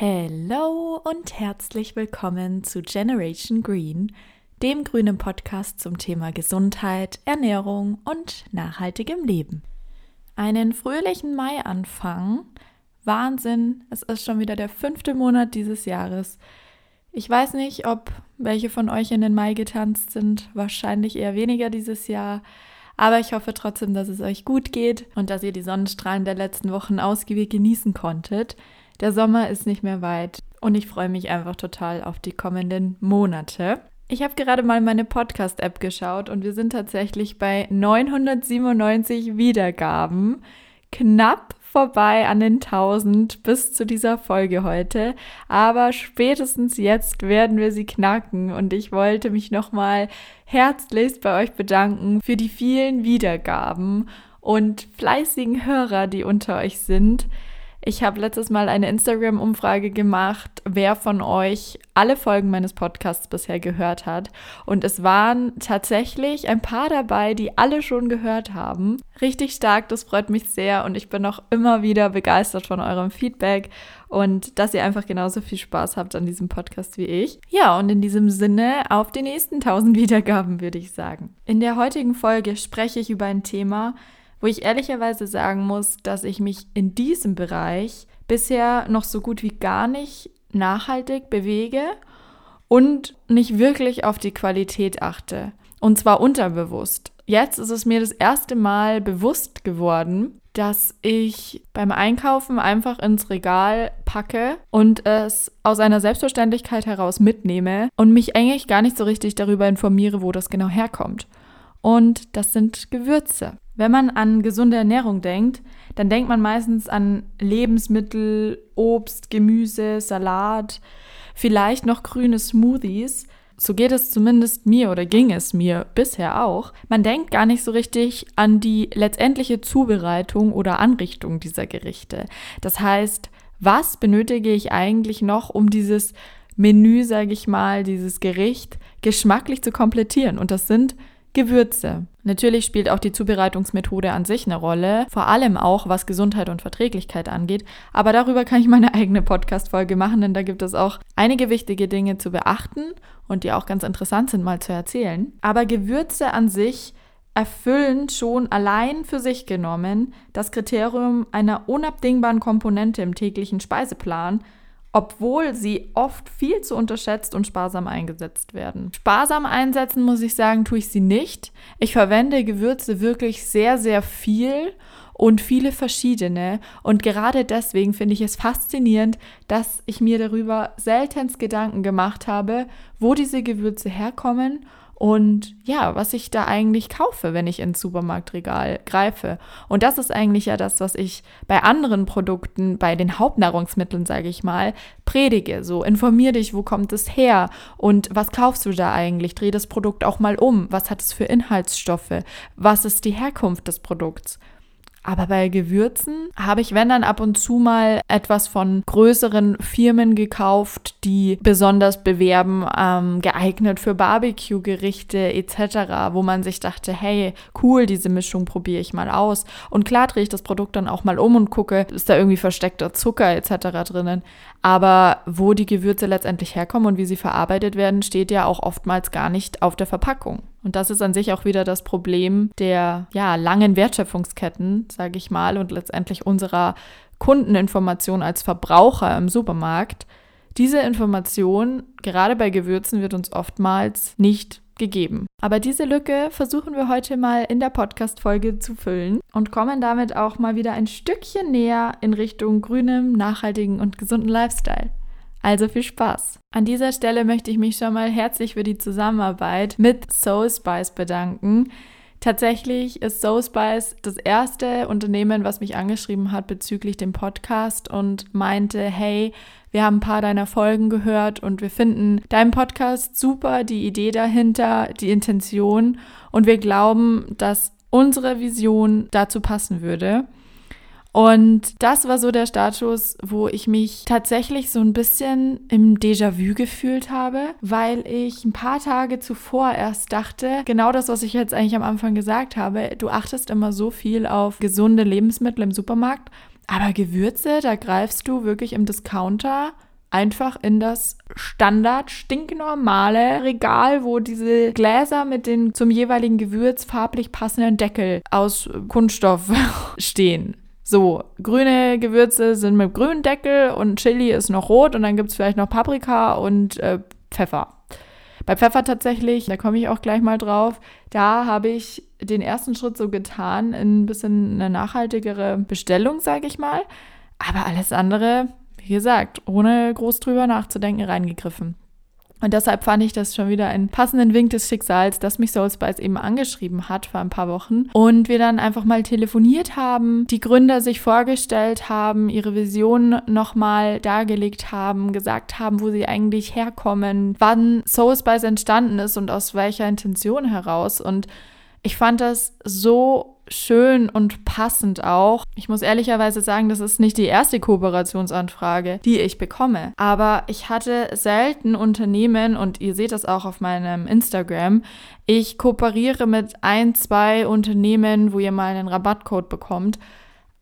Hello und herzlich willkommen zu Generation Green, dem grünen Podcast zum Thema Gesundheit, Ernährung und nachhaltigem Leben. Einen fröhlichen Maianfang. Wahnsinn, es ist schon wieder der fünfte Monat dieses Jahres. Ich weiß nicht, ob welche von euch in den Mai getanzt sind, wahrscheinlich eher weniger dieses Jahr. Aber ich hoffe trotzdem, dass es euch gut geht und dass ihr die Sonnenstrahlen der letzten Wochen ausgiebig genießen konntet. Der Sommer ist nicht mehr weit und ich freue mich einfach total auf die kommenden Monate. Ich habe gerade mal meine Podcast-App geschaut und wir sind tatsächlich bei 997 Wiedergaben. Knapp vorbei an den 1000 bis zu dieser Folge heute. Aber spätestens jetzt werden wir sie knacken und ich wollte mich nochmal herzlichst bei euch bedanken für die vielen Wiedergaben und fleißigen Hörer, die unter euch sind. Ich habe letztes Mal eine Instagram-Umfrage gemacht, wer von euch alle Folgen meines Podcasts bisher gehört hat. Und es waren tatsächlich ein paar dabei, die alle schon gehört haben. Richtig stark, das freut mich sehr und ich bin auch immer wieder begeistert von eurem Feedback und dass ihr einfach genauso viel Spaß habt an diesem Podcast wie ich. Ja, und in diesem Sinne auf die nächsten 1000 Wiedergaben, würde ich sagen. In der heutigen Folge spreche ich über ein Thema, wo ich ehrlicherweise sagen muss, dass ich mich in diesem Bereich bisher noch so gut wie gar nicht nachhaltig bewege und nicht wirklich auf die Qualität achte. Und zwar unterbewusst. Jetzt ist es mir das erste Mal bewusst geworden, dass ich beim Einkaufen einfach ins Regal packe und es aus einer Selbstverständlichkeit heraus mitnehme und mich eigentlich gar nicht so richtig darüber informiere, wo das genau herkommt. Und das sind Gewürze. Wenn man an gesunde Ernährung denkt, dann denkt man meistens an Lebensmittel, Obst, Gemüse, Salat, vielleicht noch grüne Smoothies. So geht es zumindest mir oder ging es mir bisher auch. Man denkt gar nicht so richtig an die letztendliche Zubereitung oder Anrichtung dieser Gerichte. Das heißt, was benötige ich eigentlich noch, um dieses Menü, sage ich mal, dieses Gericht geschmacklich zu komplettieren? Und das sind Gewürze. Natürlich spielt auch die Zubereitungsmethode an sich eine Rolle, vor allem auch was Gesundheit und Verträglichkeit angeht. Aber darüber kann ich meine eigene Podcast-Folge machen, denn da gibt es auch einige wichtige Dinge zu beachten und die auch ganz interessant sind, mal zu erzählen. Aber Gewürze an sich erfüllen schon allein für sich genommen das Kriterium einer unabdingbaren Komponente im täglichen Speiseplan obwohl sie oft viel zu unterschätzt und sparsam eingesetzt werden. Sparsam einsetzen, muss ich sagen, tue ich sie nicht. Ich verwende Gewürze wirklich sehr, sehr viel und viele verschiedene. Und gerade deswegen finde ich es faszinierend, dass ich mir darüber seltenst Gedanken gemacht habe, wo diese Gewürze herkommen und ja, was ich da eigentlich kaufe, wenn ich ins Supermarktregal greife. Und das ist eigentlich ja das, was ich bei anderen Produkten, bei den Hauptnahrungsmitteln, sage ich mal, predige. So, informier dich, wo kommt es her und was kaufst du da eigentlich? Dreh das Produkt auch mal um. Was hat es für Inhaltsstoffe? Was ist die Herkunft des Produkts? Aber bei Gewürzen habe ich, wenn dann ab und zu mal etwas von größeren Firmen gekauft, die besonders bewerben, ähm, geeignet für Barbecue-Gerichte etc., wo man sich dachte, hey, cool, diese Mischung probiere ich mal aus. Und klar drehe ich das Produkt dann auch mal um und gucke, ist da irgendwie versteckter Zucker etc. drinnen. Aber wo die Gewürze letztendlich herkommen und wie sie verarbeitet werden, steht ja auch oftmals gar nicht auf der Verpackung. Und das ist an sich auch wieder das Problem der ja, langen Wertschöpfungsketten, sage ich mal, und letztendlich unserer Kundeninformation als Verbraucher im Supermarkt. Diese Information, gerade bei Gewürzen, wird uns oftmals nicht gegeben. Aber diese Lücke versuchen wir heute mal in der Podcast-Folge zu füllen und kommen damit auch mal wieder ein Stückchen näher in Richtung grünem, nachhaltigen und gesunden Lifestyle. Also viel Spaß! An dieser Stelle möchte ich mich schon mal herzlich für die Zusammenarbeit mit Soul Spice bedanken. Tatsächlich ist Soul Spice das erste Unternehmen, was mich angeschrieben hat bezüglich dem Podcast und meinte, hey, wir haben ein paar deiner Folgen gehört und wir finden deinen Podcast super, die Idee dahinter, die Intention und wir glauben, dass unsere Vision dazu passen würde. Und das war so der Status, wo ich mich tatsächlich so ein bisschen im Déjà-vu gefühlt habe, weil ich ein paar Tage zuvor erst dachte, genau das, was ich jetzt eigentlich am Anfang gesagt habe, du achtest immer so viel auf gesunde Lebensmittel im Supermarkt, aber Gewürze, da greifst du wirklich im Discounter einfach in das Standard stinknormale Regal, wo diese Gläser mit den zum jeweiligen Gewürz farblich passenden Deckel aus Kunststoff stehen. So, grüne Gewürze sind mit grünem Deckel und Chili ist noch rot und dann gibt es vielleicht noch Paprika und äh, Pfeffer. Bei Pfeffer tatsächlich, da komme ich auch gleich mal drauf, da habe ich den ersten Schritt so getan in ein bisschen eine nachhaltigere Bestellung, sage ich mal. Aber alles andere, wie gesagt, ohne groß drüber nachzudenken, reingegriffen. Und deshalb fand ich das schon wieder einen passenden Wink des Schicksals, dass mich Soulspice eben angeschrieben hat vor ein paar Wochen und wir dann einfach mal telefoniert haben, die Gründer sich vorgestellt haben, ihre Vision nochmal dargelegt haben, gesagt haben, wo sie eigentlich herkommen, wann Soulspice entstanden ist und aus welcher Intention heraus. Und ich fand das so schön und passend auch. Ich muss ehrlicherweise sagen, das ist nicht die erste Kooperationsanfrage, die ich bekomme. Aber ich hatte selten Unternehmen und ihr seht das auch auf meinem Instagram. Ich kooperiere mit ein, zwei Unternehmen, wo ihr mal einen Rabattcode bekommt.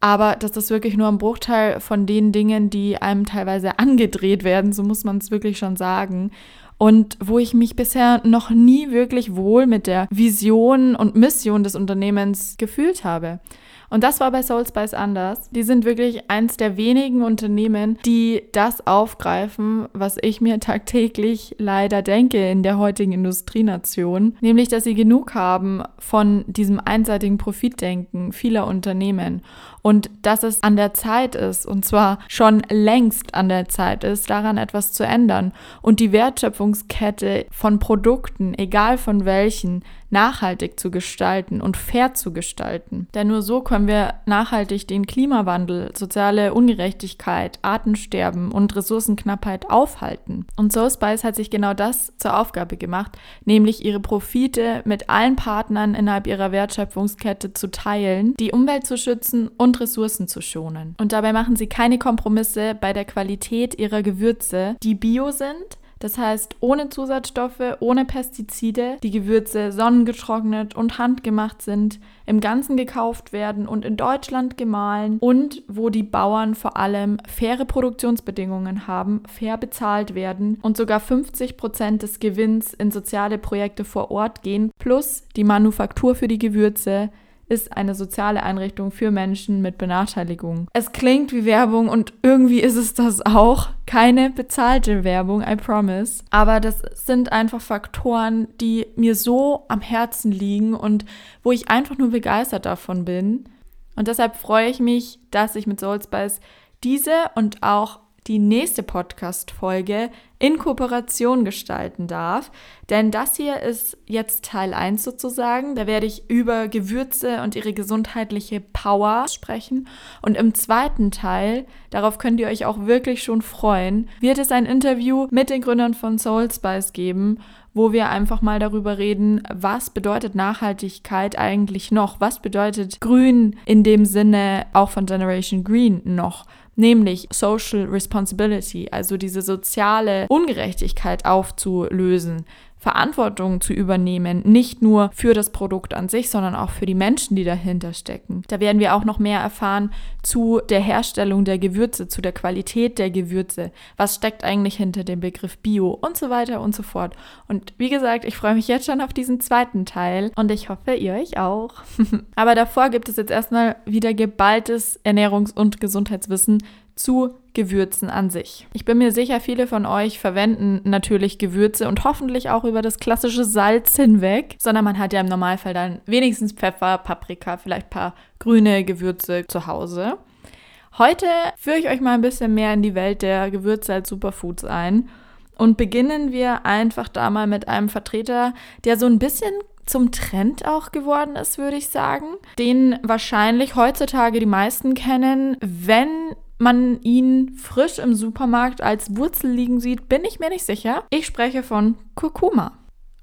Aber das ist wirklich nur ein Bruchteil von den Dingen, die einem teilweise angedreht werden, so muss man es wirklich schon sagen und wo ich mich bisher noch nie wirklich wohl mit der Vision und Mission des Unternehmens gefühlt habe. Und das war bei Soulspice anders. Die sind wirklich eins der wenigen Unternehmen, die das aufgreifen, was ich mir tagtäglich leider denke in der heutigen Industrienation, nämlich dass sie genug haben von diesem einseitigen Profitdenken vieler Unternehmen und dass es an der Zeit ist, und zwar schon längst an der Zeit ist, daran etwas zu ändern und die Wertschöpfungskette von Produkten, egal von welchen, nachhaltig zu gestalten und fair zu gestalten. Denn nur so können wir nachhaltig den Klimawandel, soziale Ungerechtigkeit, Artensterben und Ressourcenknappheit aufhalten. Und SoulSpice hat sich genau das zur Aufgabe gemacht, nämlich ihre Profite mit allen Partnern innerhalb ihrer Wertschöpfungskette zu teilen, die Umwelt zu schützen und Ressourcen zu schonen. Und dabei machen sie keine Kompromisse bei der Qualität ihrer Gewürze, die bio sind, das heißt, ohne Zusatzstoffe, ohne Pestizide, die Gewürze sonnengetrocknet und handgemacht sind, im Ganzen gekauft werden und in Deutschland gemahlen und wo die Bauern vor allem faire Produktionsbedingungen haben, fair bezahlt werden und sogar 50 Prozent des Gewinns in soziale Projekte vor Ort gehen, plus die Manufaktur für die Gewürze, ist eine soziale Einrichtung für Menschen mit Benachteiligung. Es klingt wie Werbung und irgendwie ist es das auch. Keine bezahlte Werbung, I promise. Aber das sind einfach Faktoren, die mir so am Herzen liegen und wo ich einfach nur begeistert davon bin. Und deshalb freue ich mich, dass ich mit Soulspice diese und auch die nächste Podcast-Folge in Kooperation gestalten darf. Denn das hier ist jetzt Teil 1 sozusagen. Da werde ich über Gewürze und ihre gesundheitliche Power sprechen. Und im zweiten Teil, darauf könnt ihr euch auch wirklich schon freuen, wird es ein Interview mit den Gründern von Soul Spice geben, wo wir einfach mal darüber reden, was bedeutet Nachhaltigkeit eigentlich noch? Was bedeutet Grün in dem Sinne auch von Generation Green noch? Nämlich Social Responsibility, also diese soziale Ungerechtigkeit aufzulösen, Verantwortung zu übernehmen, nicht nur für das Produkt an sich, sondern auch für die Menschen, die dahinter stecken. Da werden wir auch noch mehr erfahren zu der Herstellung der Gewürze, zu der Qualität der Gewürze. Was steckt eigentlich hinter dem Begriff Bio und so weiter und so fort. Und wie gesagt, ich freue mich jetzt schon auf diesen zweiten Teil und ich hoffe, ihr euch auch. Aber davor gibt es jetzt erstmal wieder geballtes Ernährungs- und Gesundheitswissen zu Gewürzen an sich. Ich bin mir sicher, viele von euch verwenden natürlich Gewürze und hoffentlich auch über das klassische Salz hinweg, sondern man hat ja im Normalfall dann wenigstens Pfeffer, Paprika, vielleicht ein paar grüne Gewürze zu Hause. Heute führe ich euch mal ein bisschen mehr in die Welt der Gewürze als Superfoods ein. Und beginnen wir einfach da mal mit einem Vertreter, der so ein bisschen zum Trend auch geworden ist, würde ich sagen, den wahrscheinlich heutzutage die meisten kennen, wenn man ihn frisch im Supermarkt als Wurzel liegen sieht, bin ich mir nicht sicher. Ich spreche von Kurkuma.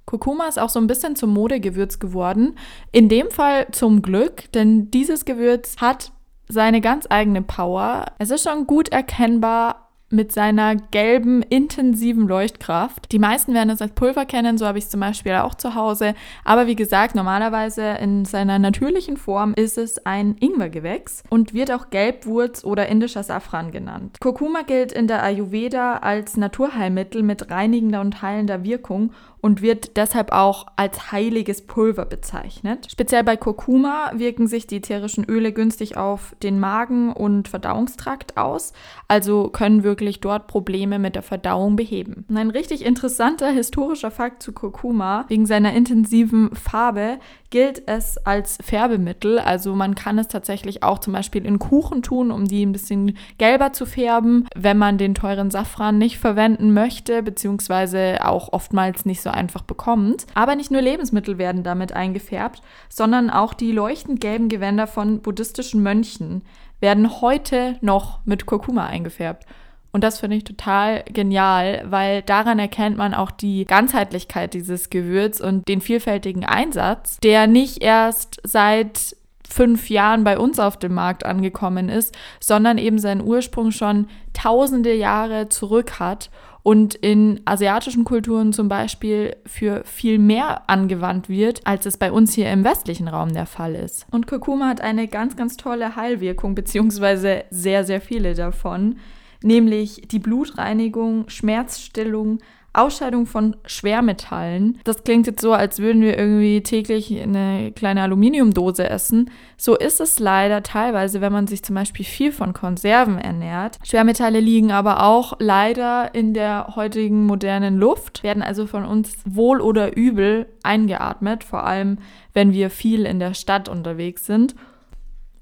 Kurkuma ist auch so ein bisschen zum Modegewürz geworden. In dem Fall zum Glück, denn dieses Gewürz hat seine ganz eigene Power. Es ist schon gut erkennbar, mit seiner gelben, intensiven Leuchtkraft. Die meisten werden es als Pulver kennen, so habe ich es zum Beispiel auch zu Hause. Aber wie gesagt, normalerweise in seiner natürlichen Form ist es ein Ingwergewächs und wird auch Gelbwurz oder indischer Safran genannt. Kurkuma gilt in der Ayurveda als Naturheilmittel mit reinigender und heilender Wirkung und wird deshalb auch als heiliges Pulver bezeichnet. Speziell bei Kurkuma wirken sich die ätherischen Öle günstig auf den Magen und Verdauungstrakt aus, also können wirklich dort Probleme mit der Verdauung beheben. Und ein richtig interessanter historischer Fakt zu Kurkuma, wegen seiner intensiven Farbe gilt es als Färbemittel, also man kann es tatsächlich auch zum Beispiel in Kuchen tun, um die ein bisschen gelber zu färben, wenn man den teuren Safran nicht verwenden möchte, beziehungsweise auch oftmals nicht so einfach bekommt. Aber nicht nur Lebensmittel werden damit eingefärbt, sondern auch die leuchtend gelben Gewänder von buddhistischen Mönchen werden heute noch mit Kurkuma eingefärbt. Und das finde ich total genial, weil daran erkennt man auch die Ganzheitlichkeit dieses Gewürz und den vielfältigen Einsatz, der nicht erst seit fünf Jahren bei uns auf dem Markt angekommen ist, sondern eben seinen Ursprung schon tausende Jahre zurück hat und in asiatischen Kulturen zum Beispiel für viel mehr angewandt wird, als es bei uns hier im westlichen Raum der Fall ist. Und Kurkuma hat eine ganz, ganz tolle Heilwirkung, beziehungsweise sehr, sehr viele davon, nämlich die Blutreinigung, Schmerzstillung, Ausscheidung von Schwermetallen. Das klingt jetzt so, als würden wir irgendwie täglich eine kleine Aluminiumdose essen. So ist es leider teilweise, wenn man sich zum Beispiel viel von Konserven ernährt. Schwermetalle liegen aber auch leider in der heutigen modernen Luft, werden also von uns wohl oder übel eingeatmet, vor allem wenn wir viel in der Stadt unterwegs sind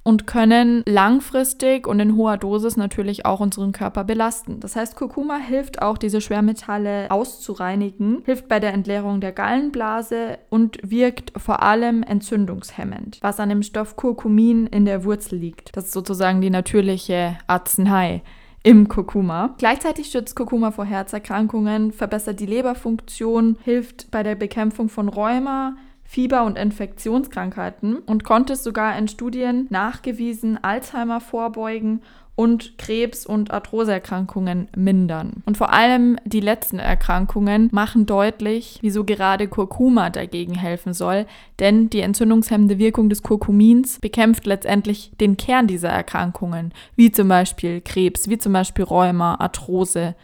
und können langfristig und in hoher Dosis natürlich auch unseren Körper belasten. Das heißt, Kurkuma hilft auch, diese Schwermetalle auszureinigen, hilft bei der Entleerung der Gallenblase und wirkt vor allem entzündungshemmend, was an dem Stoff Kurkumin in der Wurzel liegt. Das ist sozusagen die natürliche Arznei im Kurkuma. Gleichzeitig schützt Kurkuma vor Herzerkrankungen, verbessert die Leberfunktion, hilft bei der Bekämpfung von Rheuma, Fieber- und Infektionskrankheiten und konnte sogar in Studien nachgewiesen Alzheimer vorbeugen und Krebs- und Arthroseerkrankungen mindern. Und vor allem die letzten Erkrankungen machen deutlich, wieso gerade Kurkuma dagegen helfen soll, denn die entzündungshemmende Wirkung des Kurkumins bekämpft letztendlich den Kern dieser Erkrankungen, wie zum Beispiel Krebs, wie zum Beispiel Rheuma, Arthrose.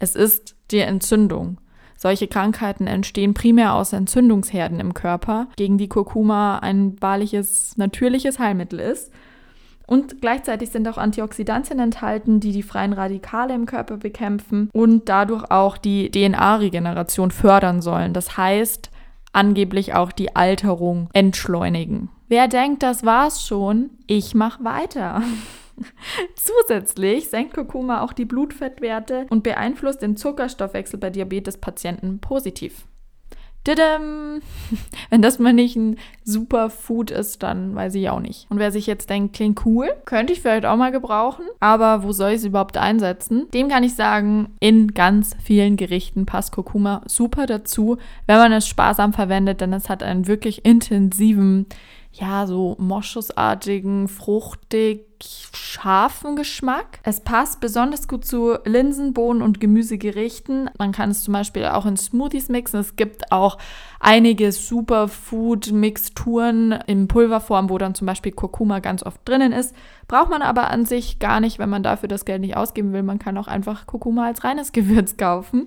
Es ist die Entzündung. Solche Krankheiten entstehen primär aus Entzündungsherden im Körper, gegen die Kurkuma ein wahrliches, natürliches Heilmittel ist. Und gleichzeitig sind auch Antioxidantien enthalten, die die freien Radikale im Körper bekämpfen und dadurch auch die DNA-Regeneration fördern sollen. Das heißt, angeblich auch die Alterung entschleunigen. Wer denkt, das war's schon? Ich mach weiter. Zusätzlich senkt Kurkuma auch die Blutfettwerte und beeinflusst den Zuckerstoffwechsel bei Diabetespatienten positiv. Didem. Wenn das mal nicht ein Superfood ist, dann weiß ich auch nicht. Und wer sich jetzt denkt, klingt cool, könnte ich vielleicht auch mal gebrauchen, aber wo soll ich es überhaupt einsetzen? Dem kann ich sagen, in ganz vielen Gerichten passt Kurkuma super dazu, wenn man es sparsam verwendet, denn es hat einen wirklich intensiven ja, so moschusartigen, fruchtig, scharfen Geschmack. Es passt besonders gut zu Linsen, Bohnen und Gemüsegerichten. Man kann es zum Beispiel auch in Smoothies mixen. Es gibt auch einige Superfood-Mixturen in Pulverform, wo dann zum Beispiel Kurkuma ganz oft drinnen ist. Braucht man aber an sich gar nicht, wenn man dafür das Geld nicht ausgeben will. Man kann auch einfach Kurkuma als reines Gewürz kaufen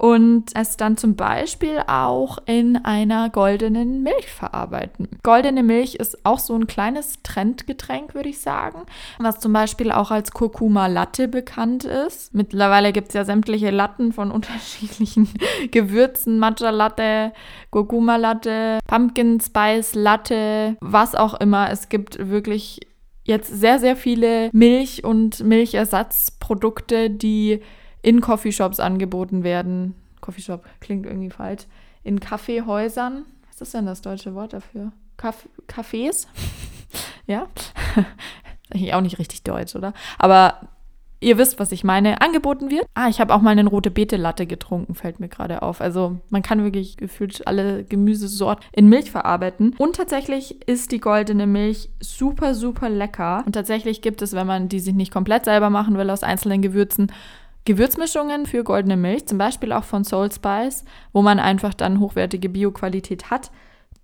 und es dann zum Beispiel auch in einer goldenen Milch verarbeiten. Goldene Milch ist auch so ein kleines Trendgetränk, würde ich sagen, was zum Beispiel auch als Kurkuma Latte bekannt ist. Mittlerweile gibt es ja sämtliche Latten von unterschiedlichen Gewürzen, Matcha Latte, Kurkuma Latte, Pumpkin Spice Latte, was auch immer. Es gibt wirklich jetzt sehr, sehr viele Milch- und Milchersatzprodukte, die in Coffeeshops angeboten werden. Coffeeshop klingt irgendwie falsch. In Kaffeehäusern. Was ist denn das deutsche Wort dafür? Kaff Cafés? ja? Eigentlich auch nicht richtig deutsch, oder? Aber ihr wisst, was ich meine, angeboten wird. Ah, ich habe auch mal eine rote Beete-Latte getrunken, fällt mir gerade auf. Also man kann wirklich gefühlt alle Gemüsesorten in Milch verarbeiten. Und tatsächlich ist die goldene Milch super, super lecker. Und tatsächlich gibt es, wenn man die sich nicht komplett selber machen will aus einzelnen Gewürzen, Gewürzmischungen für goldene Milch, zum Beispiel auch von Soul Spice, wo man einfach dann hochwertige Bioqualität hat.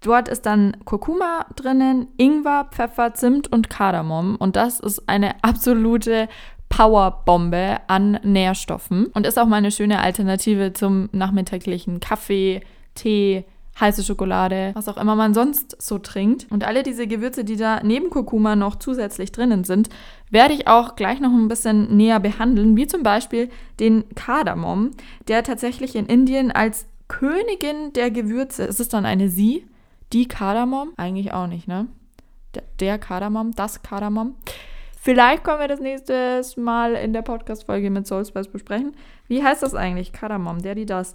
Dort ist dann Kurkuma drinnen, Ingwer, Pfeffer, Zimt und Kardamom. Und das ist eine absolute Powerbombe an Nährstoffen und ist auch mal eine schöne Alternative zum nachmittäglichen Kaffee, Tee, heiße Schokolade, was auch immer man sonst so trinkt. Und alle diese Gewürze, die da neben Kurkuma noch zusätzlich drinnen sind, werde ich auch gleich noch ein bisschen näher behandeln, wie zum Beispiel den Kardamom, der tatsächlich in Indien als Königin der Gewürze, ist es dann eine Sie? Die Kardamom? Eigentlich auch nicht, ne? Der, Kardamom, das Kardamom. Vielleicht können wir das nächste Mal in der Podcast-Folge mit Soulspice besprechen. Wie heißt das eigentlich? Kardamom, der, die, das.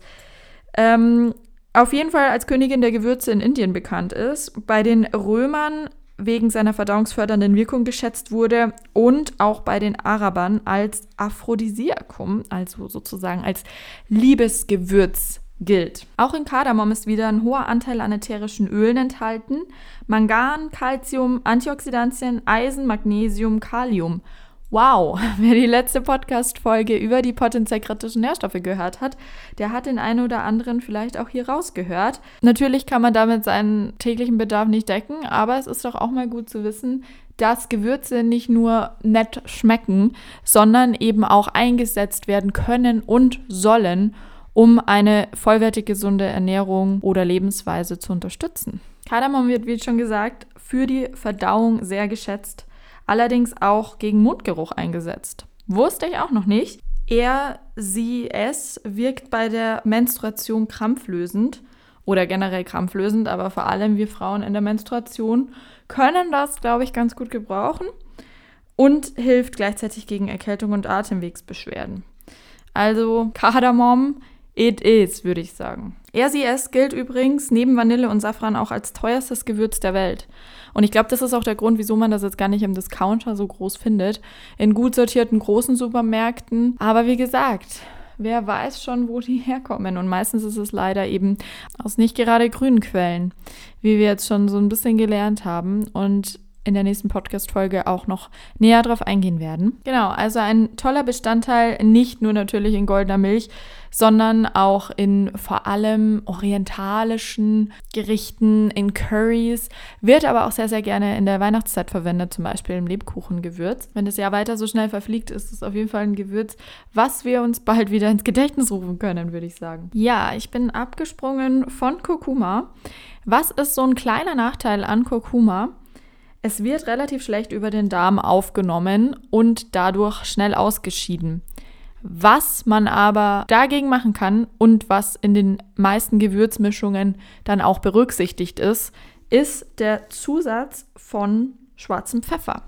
Ähm, auf jeden Fall als Königin der Gewürze in Indien bekannt ist, bei den Römern wegen seiner verdauungsfördernden Wirkung geschätzt wurde und auch bei den Arabern als Aphrodisiakum, also sozusagen als Liebesgewürz gilt. Auch in Kardamom ist wieder ein hoher Anteil an ätherischen Ölen enthalten. Mangan, Calcium, Antioxidantien, Eisen, Magnesium, Kalium. Wow, wer die letzte Podcast-Folge über die potenziell kritischen Nährstoffe gehört hat, der hat den einen oder anderen vielleicht auch hier rausgehört. Natürlich kann man damit seinen täglichen Bedarf nicht decken, aber es ist doch auch mal gut zu wissen, dass Gewürze nicht nur nett schmecken, sondern eben auch eingesetzt werden können und sollen, um eine vollwertig gesunde Ernährung oder Lebensweise zu unterstützen. Kardamom wird, wie schon gesagt, für die Verdauung sehr geschätzt, allerdings auch gegen Mundgeruch eingesetzt. Wusste ich auch noch nicht. Er, sie, es wirkt bei der Menstruation krampflösend oder generell krampflösend, aber vor allem wir Frauen in der Menstruation können das, glaube ich, ganz gut gebrauchen und hilft gleichzeitig gegen Erkältung und Atemwegsbeschwerden. Also Kardamom It is, würde ich sagen. RCS gilt übrigens neben Vanille und Safran auch als teuerstes Gewürz der Welt. Und ich glaube, das ist auch der Grund, wieso man das jetzt gar nicht im Discounter so groß findet. In gut sortierten großen Supermärkten. Aber wie gesagt, wer weiß schon, wo die herkommen. Und meistens ist es leider eben aus nicht gerade grünen Quellen, wie wir jetzt schon so ein bisschen gelernt haben. Und in der nächsten Podcast-Folge auch noch näher drauf eingehen werden. Genau, also ein toller Bestandteil, nicht nur natürlich in goldener Milch, sondern auch in vor allem orientalischen Gerichten, in Curries, wird aber auch sehr, sehr gerne in der Weihnachtszeit verwendet, zum Beispiel im Lebkuchengewürz. Wenn das Jahr weiter so schnell verfliegt, ist es auf jeden Fall ein Gewürz, was wir uns bald wieder ins Gedächtnis rufen können, würde ich sagen. Ja, ich bin abgesprungen von Kurkuma. Was ist so ein kleiner Nachteil an Kurkuma? Es wird relativ schlecht über den Darm aufgenommen und dadurch schnell ausgeschieden. Was man aber dagegen machen kann und was in den meisten Gewürzmischungen dann auch berücksichtigt ist, ist der Zusatz von schwarzem Pfeffer.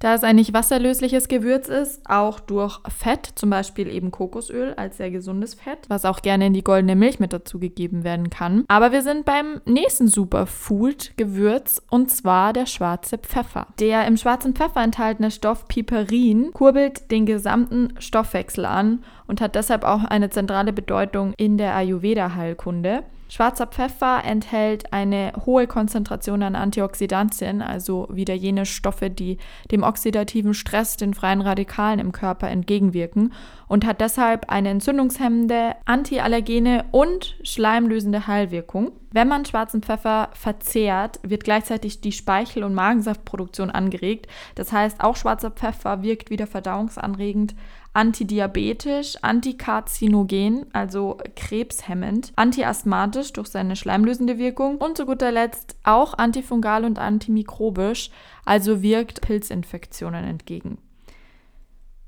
Da es ein nicht wasserlösliches Gewürz ist, auch durch Fett, zum Beispiel eben Kokosöl als sehr gesundes Fett, was auch gerne in die goldene Milch mit dazugegeben werden kann. Aber wir sind beim nächsten Superfood-Gewürz und zwar der schwarze Pfeffer. Der im schwarzen Pfeffer enthaltene Stoff Piperin kurbelt den gesamten Stoffwechsel an und hat deshalb auch eine zentrale Bedeutung in der Ayurveda-Heilkunde. Schwarzer Pfeffer enthält eine hohe Konzentration an Antioxidantien, also wieder jene Stoffe, die dem oxidativen Stress, den freien Radikalen im Körper entgegenwirken und hat deshalb eine entzündungshemmende, antiallergene und schleimlösende Heilwirkung. Wenn man schwarzen Pfeffer verzehrt, wird gleichzeitig die Speichel- und Magensaftproduktion angeregt. Das heißt, auch schwarzer Pfeffer wirkt wieder verdauungsanregend, antidiabetisch, antikarzinogen, also krebshemmend, antiasthmatisch durch seine schleimlösende Wirkung und zu guter Letzt auch antifungal und antimikrobisch, also wirkt Pilzinfektionen entgegen.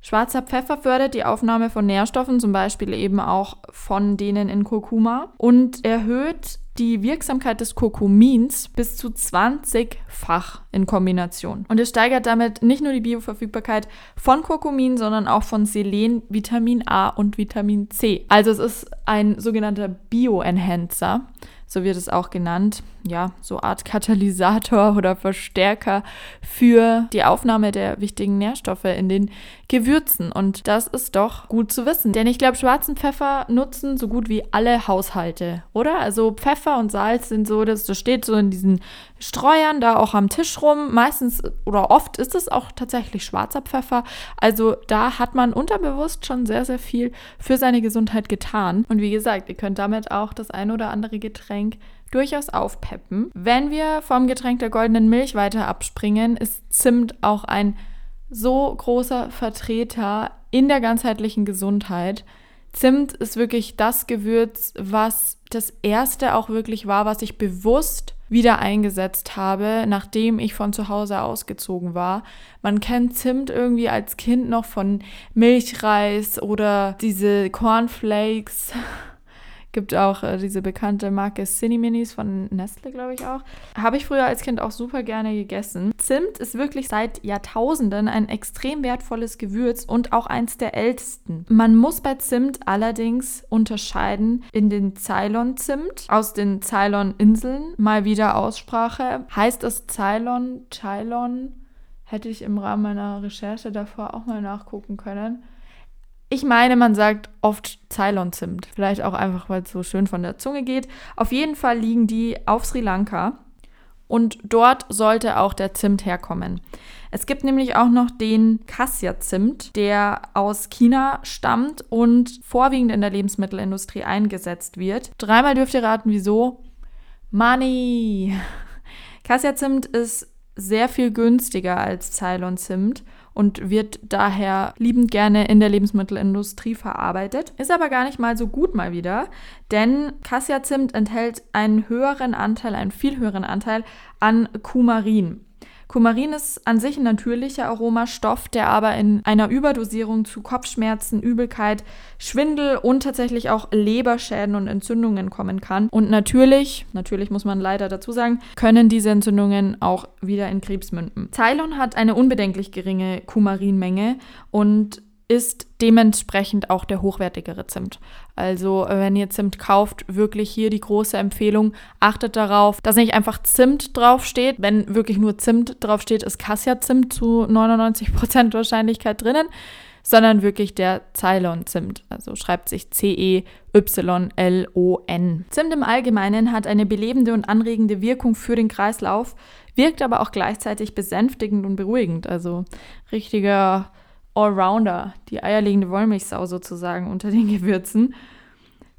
Schwarzer Pfeffer fördert die Aufnahme von Nährstoffen, zum Beispiel eben auch von denen in Kurkuma, und erhöht die Wirksamkeit des Kurkumins bis zu 20-fach in Kombination. Und es steigert damit nicht nur die Bioverfügbarkeit von Kurkumin, sondern auch von Selen, Vitamin A und Vitamin C. Also es ist ein sogenannter Bioenhancer so wird es auch genannt, ja, so Art Katalysator oder Verstärker für die Aufnahme der wichtigen Nährstoffe in den Gewürzen. Und das ist doch gut zu wissen, denn ich glaube, schwarzen Pfeffer nutzen so gut wie alle Haushalte, oder? Also Pfeffer und Salz sind so, das, das steht so in diesen streuern da auch am Tisch rum. Meistens oder oft ist es auch tatsächlich schwarzer Pfeffer. Also da hat man unterbewusst schon sehr, sehr viel für seine Gesundheit getan. Und wie gesagt, ihr könnt damit auch das ein oder andere Getränk durchaus aufpeppen. Wenn wir vom Getränk der goldenen Milch weiter abspringen, ist Zimt auch ein so großer Vertreter in der ganzheitlichen Gesundheit. Zimt ist wirklich das Gewürz, was das erste auch wirklich war, was ich bewusst wieder eingesetzt habe, nachdem ich von zu Hause ausgezogen war. Man kennt Zimt irgendwie als Kind noch von Milchreis oder diese Cornflakes Gibt auch äh, diese bekannte Marke Cineminis von Nestle, glaube ich auch. Habe ich früher als Kind auch super gerne gegessen. Zimt ist wirklich seit Jahrtausenden ein extrem wertvolles Gewürz und auch eins der ältesten. Man muss bei Zimt allerdings unterscheiden in den Ceylon-Zimt aus den Ceylon-Inseln. Mal wieder Aussprache. Heißt es Ceylon, Ceylon? Hätte ich im Rahmen meiner Recherche davor auch mal nachgucken können. Ich meine, man sagt oft Ceylon-Zimt. Vielleicht auch einfach, weil es so schön von der Zunge geht. Auf jeden Fall liegen die auf Sri Lanka. Und dort sollte auch der Zimt herkommen. Es gibt nämlich auch noch den Cassia-Zimt, der aus China stammt und vorwiegend in der Lebensmittelindustrie eingesetzt wird. Dreimal dürft ihr raten, wieso. Money! Cassia-Zimt ist sehr viel günstiger als Ceylon-Zimt und wird daher liebend gerne in der Lebensmittelindustrie verarbeitet. Ist aber gar nicht mal so gut mal wieder, denn Cassia-Zimt enthält einen höheren Anteil, einen viel höheren Anteil an Kumarin. Kumarin ist an sich ein natürlicher Aromastoff, der aber in einer Überdosierung zu Kopfschmerzen, Übelkeit, Schwindel und tatsächlich auch Leberschäden und Entzündungen kommen kann. Und natürlich, natürlich muss man leider dazu sagen, können diese Entzündungen auch wieder in Krebs münden. Ceylon hat eine unbedenklich geringe Kumarinmenge und ist dementsprechend auch der hochwertigere Zimt. Also wenn ihr Zimt kauft, wirklich hier die große Empfehlung, achtet darauf, dass nicht einfach Zimt draufsteht. Wenn wirklich nur Zimt draufsteht, ist Cassia-Zimt zu 99% Wahrscheinlichkeit drinnen, sondern wirklich der Ceylon-Zimt. Also schreibt sich C-E-Y-L-O-N. Zimt im Allgemeinen hat eine belebende und anregende Wirkung für den Kreislauf, wirkt aber auch gleichzeitig besänftigend und beruhigend. Also richtiger Allrounder, die eierlegende Wollmilchsau sozusagen unter den Gewürzen.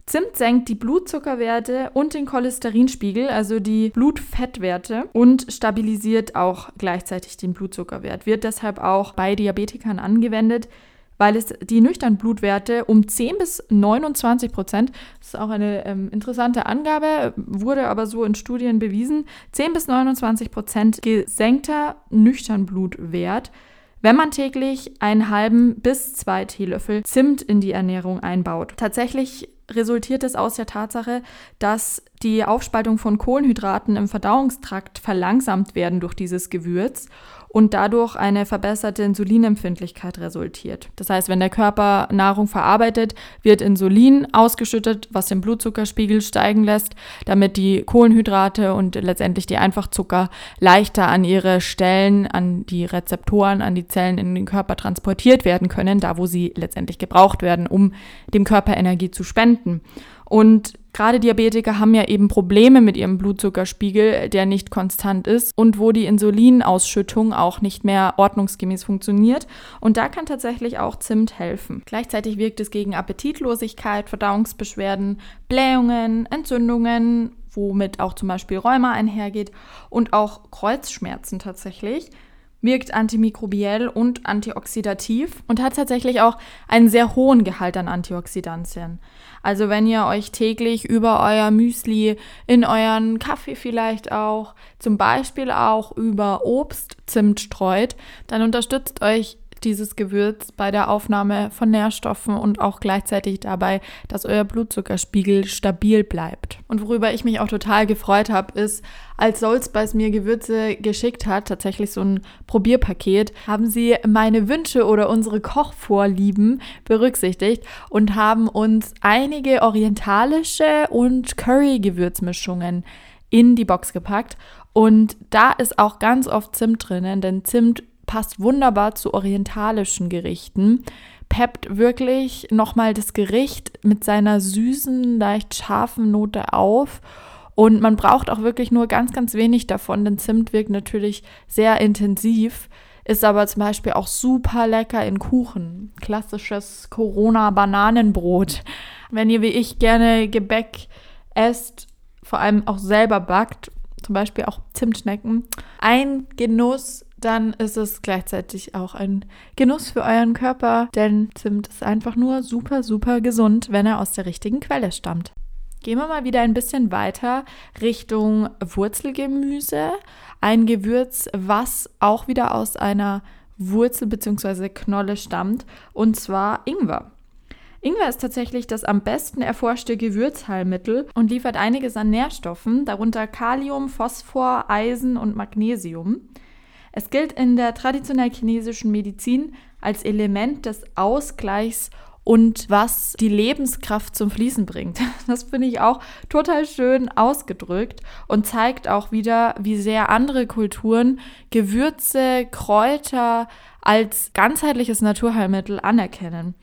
Zimt senkt die Blutzuckerwerte und den Cholesterinspiegel, also die Blutfettwerte und stabilisiert auch gleichzeitig den Blutzuckerwert. Wird deshalb auch bei Diabetikern angewendet, weil es die nüchternen Blutwerte um 10 bis 29 Prozent, das ist auch eine ähm, interessante Angabe, wurde aber so in Studien bewiesen, 10 bis 29 Prozent gesenkter nüchtern Blutwert wenn man täglich einen halben bis zwei Teelöffel Zimt in die Ernährung einbaut. Tatsächlich resultiert es aus der Tatsache, dass die Aufspaltung von Kohlenhydraten im Verdauungstrakt verlangsamt werden durch dieses Gewürz und dadurch eine verbesserte Insulinempfindlichkeit resultiert. Das heißt, wenn der Körper Nahrung verarbeitet, wird Insulin ausgeschüttet, was den Blutzuckerspiegel steigen lässt, damit die Kohlenhydrate und letztendlich die Einfachzucker leichter an ihre Stellen, an die Rezeptoren, an die Zellen in den Körper transportiert werden können, da wo sie letztendlich gebraucht werden, um dem Körper Energie zu spenden. Und gerade Diabetiker haben ja eben Probleme mit ihrem Blutzuckerspiegel, der nicht konstant ist und wo die Insulinausschüttung auch nicht mehr ordnungsgemäß funktioniert. Und da kann tatsächlich auch Zimt helfen. Gleichzeitig wirkt es gegen Appetitlosigkeit, Verdauungsbeschwerden, Blähungen, Entzündungen, womit auch zum Beispiel Rheuma einhergeht und auch Kreuzschmerzen tatsächlich wirkt antimikrobiell und antioxidativ und hat tatsächlich auch einen sehr hohen Gehalt an Antioxidantien. Also wenn ihr euch täglich über euer Müsli, in euren Kaffee vielleicht auch, zum Beispiel auch über Obst Zimt streut, dann unterstützt euch dieses Gewürz bei der Aufnahme von Nährstoffen und auch gleichzeitig dabei, dass euer Blutzuckerspiegel stabil bleibt. Und worüber ich mich auch total gefreut habe, ist, als Soulspice mir Gewürze geschickt hat, tatsächlich so ein Probierpaket, haben sie meine Wünsche oder unsere Kochvorlieben berücksichtigt und haben uns einige orientalische und Curry-Gewürzmischungen in die Box gepackt. Und da ist auch ganz oft Zimt drinnen, denn Zimt passt wunderbar zu orientalischen Gerichten. Peppt wirklich nochmal das Gericht mit seiner süßen, leicht scharfen Note auf Und man braucht auch wirklich nur ganz, ganz wenig davon, denn Zimt wirkt natürlich sehr intensiv, ist aber zum Beispiel auch super lecker in Kuchen. Klassisches Corona-Bananenbrot. Wenn ihr wie ich gerne Gebäck esst, vor allem auch selber backt, zum Beispiel auch Zimtschnecken, ein Genuss, dann ist es gleichzeitig auch ein Genuss für euren Körper, denn Zimt ist einfach nur super, super gesund, wenn er aus der richtigen Quelle stammt. Gehen wir mal wieder ein bisschen weiter Richtung Wurzelgemüse. Ein Gewürz, was auch wieder aus einer Wurzel bzw. Knolle stammt, und zwar Ingwer. Ingwer ist tatsächlich das am besten erforschte Gewürzheilmittel und liefert einiges an Nährstoffen, darunter Kalium, Phosphor, Eisen und Magnesium. Es gilt in der traditionell chinesischen Medizin als Element des Ausgleichs und was die Lebenskraft zum Fließen bringt. Das finde ich auch total schön ausgedrückt und zeigt auch wieder, wie sehr andere Kulturen Gewürze, Kräuter als ganzheitliches Naturheilmittel anerkennen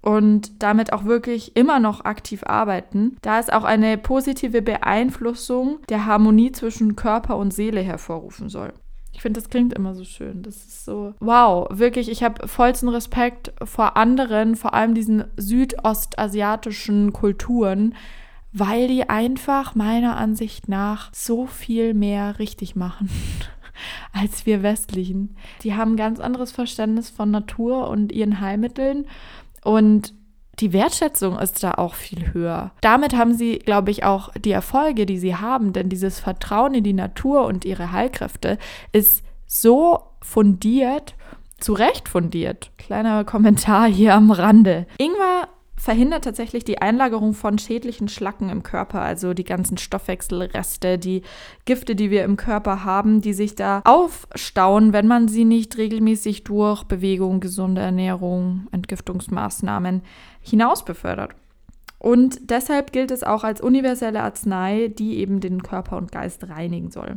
und damit auch wirklich immer noch aktiv arbeiten, da es auch eine positive Beeinflussung der Harmonie zwischen Körper und Seele hervorrufen soll. Ich finde, das klingt immer so schön. Das ist so, wow, wirklich, ich habe vollsten Respekt vor anderen, vor allem diesen südostasiatischen Kulturen, weil die einfach meiner Ansicht nach so viel mehr richtig machen als wir westlichen. Die haben ein ganz anderes Verständnis von Natur und ihren Heilmitteln und die Wertschätzung ist da auch viel höher. Damit haben sie, glaube ich, auch die Erfolge, die sie haben, denn dieses Vertrauen in die Natur und ihre Heilkräfte ist so fundiert, zu Recht fundiert. Kleiner Kommentar hier am Rande. Ingwer verhindert tatsächlich die Einlagerung von schädlichen Schlacken im Körper, also die ganzen Stoffwechselreste, die Gifte, die wir im Körper haben, die sich da aufstauen, wenn man sie nicht regelmäßig durch Bewegung, gesunde Ernährung, Entgiftungsmaßnahmen hinaus befördert. Und deshalb gilt es auch als universelle Arznei, die eben den Körper und Geist reinigen soll.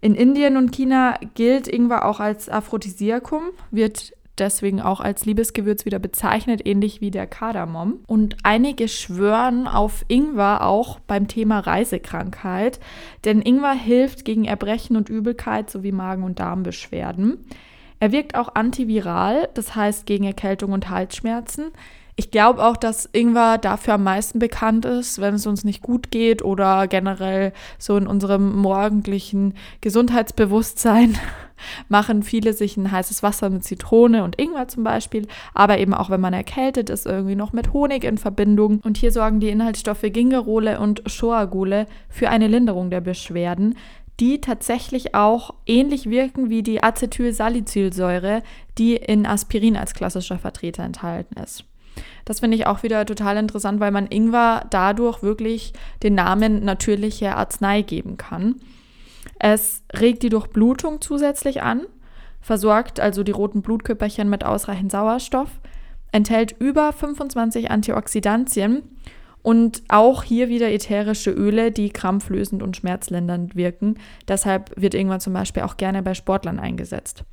In Indien und China gilt Ingwer auch als Aphrodisiakum, wird deswegen auch als Liebesgewürz wieder bezeichnet, ähnlich wie der Kardamom. Und einige schwören auf Ingwer auch beim Thema Reisekrankheit, denn Ingwer hilft gegen Erbrechen und Übelkeit sowie Magen- und Darmbeschwerden. Er wirkt auch antiviral, das heißt gegen Erkältung und Halsschmerzen. Ich glaube auch, dass Ingwer dafür am meisten bekannt ist, wenn es uns nicht gut geht oder generell so in unserem morgendlichen Gesundheitsbewusstsein machen viele sich ein heißes Wasser mit Zitrone und Ingwer zum Beispiel, aber eben auch wenn man erkältet ist, irgendwie noch mit Honig in Verbindung. Und hier sorgen die Inhaltsstoffe Gingerole und Shoagule für eine Linderung der Beschwerden die tatsächlich auch ähnlich wirken wie die Acetylsalicylsäure, die in Aspirin als klassischer Vertreter enthalten ist. Das finde ich auch wieder total interessant, weil man Ingwer dadurch wirklich den Namen natürliche Arznei geben kann. Es regt die Durchblutung zusätzlich an, versorgt also die roten Blutkörperchen mit ausreichend Sauerstoff, enthält über 25 Antioxidantien und auch hier wieder ätherische Öle, die krampflösend und schmerzlindernd wirken. Deshalb wird Ingwer zum Beispiel auch gerne bei Sportlern eingesetzt.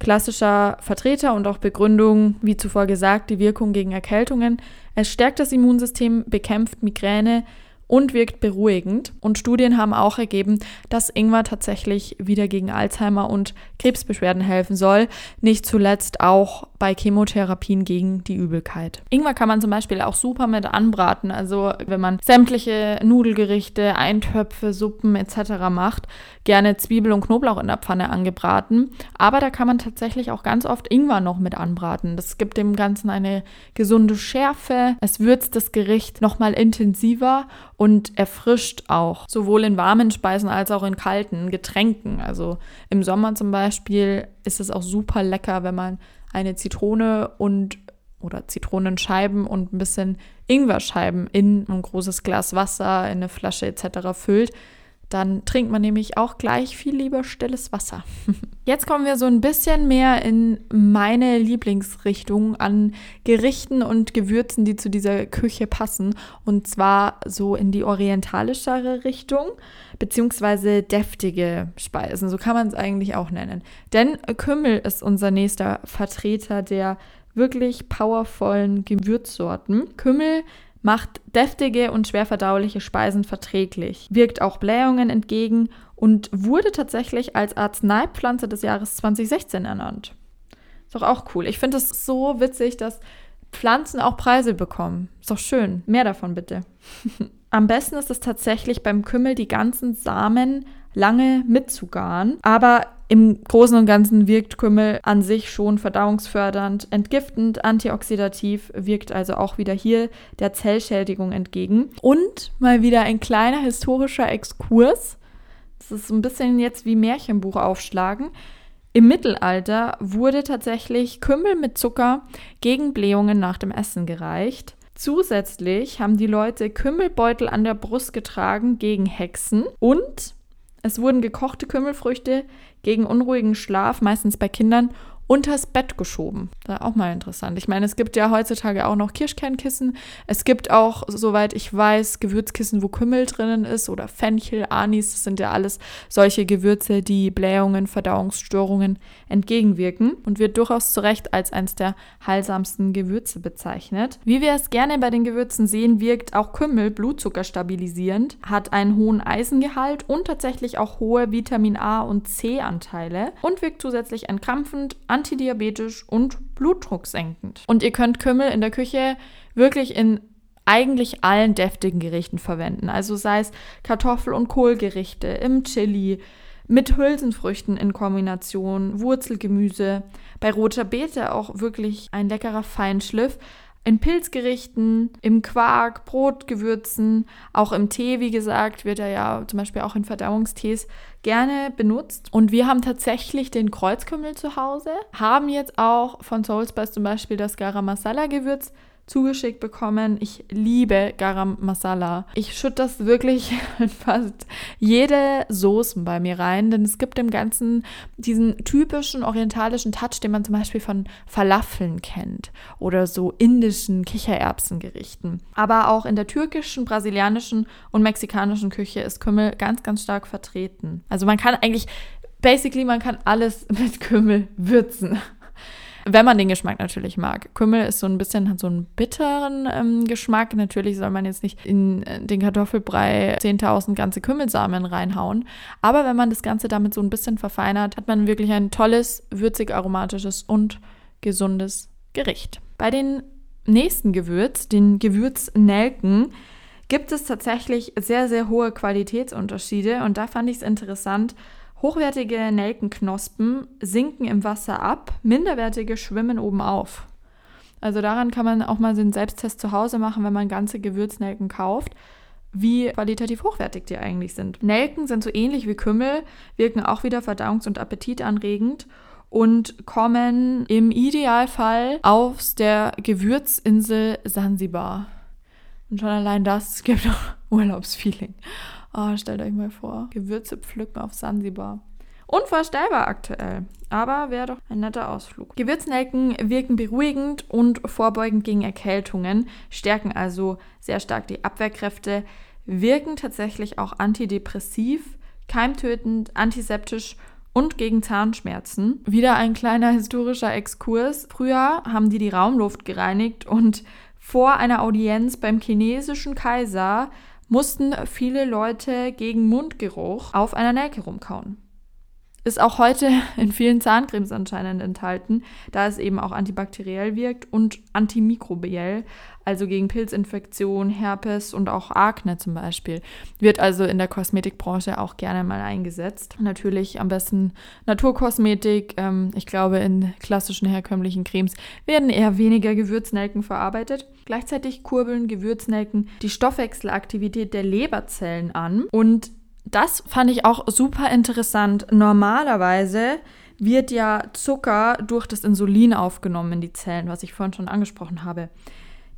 Klassischer Vertreter und auch Begründung, wie zuvor gesagt, die Wirkung gegen Erkältungen. Es stärkt das Immunsystem, bekämpft Migräne, und wirkt beruhigend. Und Studien haben auch ergeben, dass Ingwer tatsächlich wieder gegen Alzheimer und Krebsbeschwerden helfen soll. Nicht zuletzt auch bei Chemotherapien gegen die Übelkeit. Ingwer kann man zum Beispiel auch super mit anbraten. Also wenn man sämtliche Nudelgerichte, Eintöpfe, Suppen etc. macht, gerne Zwiebel und Knoblauch in der Pfanne angebraten. Aber da kann man tatsächlich auch ganz oft Ingwer noch mit anbraten. Das gibt dem Ganzen eine gesunde Schärfe. Es würzt das Gericht nochmal intensiver und erfrischt auch, sowohl in warmen Speisen als auch in kalten Getränken. Also im Sommer zum Beispiel ist es auch super lecker, wenn man eine Zitrone und oder Zitronenscheiben und ein bisschen Ingwerscheiben in ein großes Glas Wasser, in eine Flasche etc. füllt dann trinkt man nämlich auch gleich viel lieber stilles Wasser. Jetzt kommen wir so ein bisschen mehr in meine Lieblingsrichtung an Gerichten und Gewürzen, die zu dieser Küche passen. Und zwar so in die orientalischere Richtung, beziehungsweise deftige Speisen. So kann man es eigentlich auch nennen. Denn Kümmel ist unser nächster Vertreter der wirklich powervollen Gewürzsorten. Kümmel macht deftige und schwer verdauliche Speisen verträglich, wirkt auch Blähungen entgegen und wurde tatsächlich als Arzneipflanze des Jahres 2016 ernannt. Ist doch auch cool. Ich finde es so witzig, dass Pflanzen auch Preise bekommen. Ist doch schön. Mehr davon bitte. Am besten ist es tatsächlich beim Kümmel die ganzen Samen lange mitzugaren. Aber im Großen und Ganzen wirkt Kümmel an sich schon verdauungsfördernd, entgiftend, antioxidativ, wirkt also auch wieder hier der Zellschädigung entgegen. Und mal wieder ein kleiner historischer Exkurs. Das ist ein bisschen jetzt wie Märchenbuch aufschlagen. Im Mittelalter wurde tatsächlich Kümmel mit Zucker gegen Blähungen nach dem Essen gereicht. Zusätzlich haben die Leute Kümmelbeutel an der Brust getragen gegen Hexen und es wurden gekochte Kümmelfrüchte gegen unruhigen Schlaf, meistens bei Kindern, unters Bett geschoben. Das auch mal interessant. Ich meine, es gibt ja heutzutage auch noch Kirschkernkissen. Es gibt auch, soweit ich weiß, Gewürzkissen, wo Kümmel drinnen ist oder Fenchel, Anis. Das sind ja alles solche Gewürze, die Blähungen, Verdauungsstörungen entgegenwirken und wird durchaus zu Recht als eines der heilsamsten Gewürze bezeichnet. Wie wir es gerne bei den Gewürzen sehen, wirkt auch Kümmel Blutzucker stabilisierend, hat einen hohen Eisengehalt und tatsächlich auch hohe Vitamin A und C Anteile und wirkt zusätzlich entkrampfend, antidiabetisch und blutdrucksenkend. Und ihr könnt Kümmel in der Küche wirklich in eigentlich allen deftigen Gerichten verwenden. Also sei es Kartoffel- und Kohlgerichte, im Chili, mit Hülsenfrüchten in Kombination, Wurzelgemüse, bei roter Beete auch wirklich ein leckerer Feinschliff in Pilzgerichten, im Quark, Brotgewürzen, auch im Tee, wie gesagt, wird er ja zum Beispiel auch in Verdauungstees gerne benutzt. Und wir haben tatsächlich den Kreuzkümmel zu Hause, haben jetzt auch von Soulspice zum Beispiel das Garam Masala Gewürz zugeschickt bekommen. Ich liebe Garam Masala. Ich schütte das wirklich in fast jede Soßen bei mir rein, denn es gibt dem Ganzen diesen typischen orientalischen Touch, den man zum Beispiel von Falafeln kennt oder so indischen Kichererbsengerichten. Aber auch in der türkischen, brasilianischen und mexikanischen Küche ist Kümmel ganz, ganz stark vertreten. Also man kann eigentlich, basically, man kann alles mit Kümmel würzen. Wenn man den Geschmack natürlich mag. Kümmel ist so ein bisschen, hat so einen bitteren ähm, Geschmack. Natürlich soll man jetzt nicht in äh, den Kartoffelbrei 10.000 ganze Kümmelsamen reinhauen. Aber wenn man das Ganze damit so ein bisschen verfeinert, hat man wirklich ein tolles, würzig aromatisches und gesundes Gericht. Bei den nächsten Gewürz, den Gewürznelken, gibt es tatsächlich sehr, sehr hohe Qualitätsunterschiede. Und da fand ich es interessant, Hochwertige Nelkenknospen sinken im Wasser ab, minderwertige schwimmen oben auf. Also daran kann man auch mal den Selbsttest zu Hause machen, wenn man ganze Gewürznelken kauft, wie qualitativ hochwertig die eigentlich sind. Nelken sind so ähnlich wie Kümmel, wirken auch wieder verdauungs- und appetitanregend und kommen im Idealfall aus der Gewürzinsel Sansibar. Und schon allein das gibt auch Urlaubsfeeling. Oh, stellt euch mal vor. Gewürze pflücken auf Sansibar. Unvorstellbar aktuell, aber wäre doch ein netter Ausflug. Gewürznelken wirken beruhigend und vorbeugend gegen Erkältungen, stärken also sehr stark die Abwehrkräfte, wirken tatsächlich auch antidepressiv, keimtötend, antiseptisch und gegen Zahnschmerzen. Wieder ein kleiner historischer Exkurs. Früher haben die die Raumluft gereinigt und vor einer Audienz beim chinesischen Kaiser mussten viele Leute gegen Mundgeruch auf einer Nelke rumkauen. Ist auch heute in vielen Zahncremes anscheinend enthalten, da es eben auch antibakteriell wirkt und antimikrobiell, also gegen Pilzinfektion, Herpes und auch Akne zum Beispiel. Wird also in der Kosmetikbranche auch gerne mal eingesetzt. Natürlich am besten Naturkosmetik. Ähm, ich glaube, in klassischen herkömmlichen Cremes werden eher weniger Gewürznelken verarbeitet. Gleichzeitig kurbeln Gewürznelken die Stoffwechselaktivität der Leberzellen an und das fand ich auch super interessant. Normalerweise wird ja Zucker durch das Insulin aufgenommen in die Zellen, was ich vorhin schon angesprochen habe.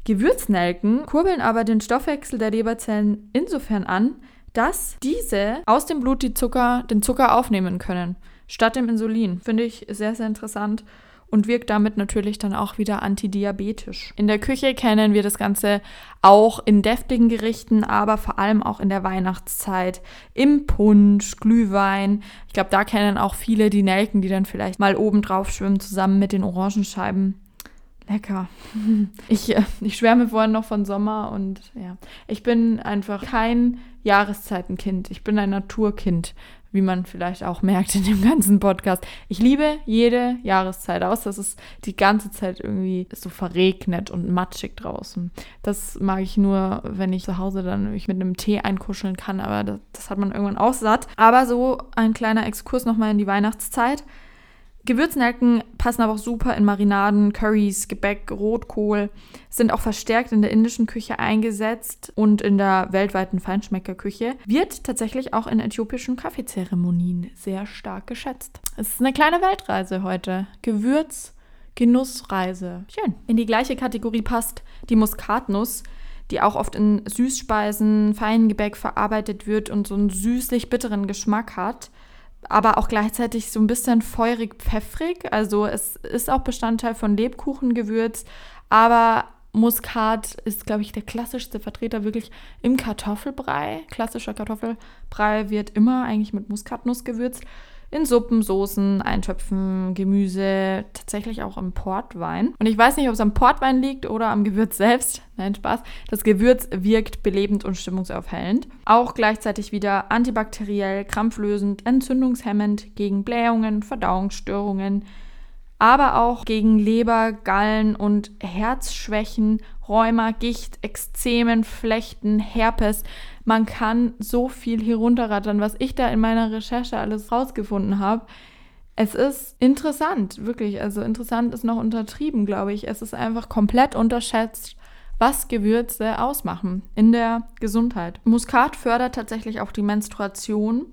Gewürznelken kurbeln aber den Stoffwechsel der Leberzellen insofern an, dass diese aus dem Blut Zucker, den Zucker aufnehmen können, statt dem Insulin. Finde ich sehr, sehr interessant und wirkt damit natürlich dann auch wieder antidiabetisch. In der Küche kennen wir das Ganze auch in deftigen Gerichten, aber vor allem auch in der Weihnachtszeit, im Punsch, Glühwein. Ich glaube, da kennen auch viele die Nelken, die dann vielleicht mal oben drauf schwimmen, zusammen mit den Orangenscheiben. lecker. Ich, äh, ich schwärme vorhin noch von Sommer und ja, ich bin einfach kein Jahreszeitenkind. Ich bin ein Naturkind, wie man vielleicht auch merkt in dem ganzen Podcast. Ich liebe jede Jahreszeit aus, dass es die ganze Zeit irgendwie so verregnet und matschig draußen. Das mag ich nur, wenn ich zu Hause dann mit einem Tee einkuscheln kann, aber das, das hat man irgendwann auch satt. Aber so ein kleiner Exkurs nochmal in die Weihnachtszeit. Gewürznelken passen aber auch super in Marinaden, Currys, Gebäck, Rotkohl, sind auch verstärkt in der indischen Küche eingesetzt und in der weltweiten Feinschmeckerküche. Wird tatsächlich auch in äthiopischen Kaffeezeremonien sehr stark geschätzt. Es ist eine kleine Weltreise heute. Gewürz, Genussreise. Schön. In die gleiche Kategorie passt die Muskatnuss die auch oft in Süßspeisen, Feingebäck verarbeitet wird und so einen süßlich-bitteren Geschmack hat aber auch gleichzeitig so ein bisschen feurig-pfeffrig. Also es ist auch Bestandteil von Lebkuchengewürz, aber Muskat ist, glaube ich, der klassischste Vertreter wirklich im Kartoffelbrei. Klassischer Kartoffelbrei wird immer eigentlich mit Muskatnuss gewürzt in Suppen, Soßen, Eintöpfen, Gemüse, tatsächlich auch im Portwein. Und ich weiß nicht, ob es am Portwein liegt oder am Gewürz selbst. Nein, Spaß. Das Gewürz wirkt belebend und stimmungsaufhellend. Auch gleichzeitig wieder antibakteriell, krampflösend, entzündungshemmend gegen Blähungen, Verdauungsstörungen, aber auch gegen Leber, Gallen und Herzschwächen, Rheuma, Gicht, Ekzemen, Flechten, Herpes. Man kann so viel hier runterrattern, was ich da in meiner Recherche alles rausgefunden habe. Es ist interessant, wirklich. Also interessant ist noch untertrieben, glaube ich. Es ist einfach komplett unterschätzt, was Gewürze ausmachen in der Gesundheit. Muskat fördert tatsächlich auch die Menstruation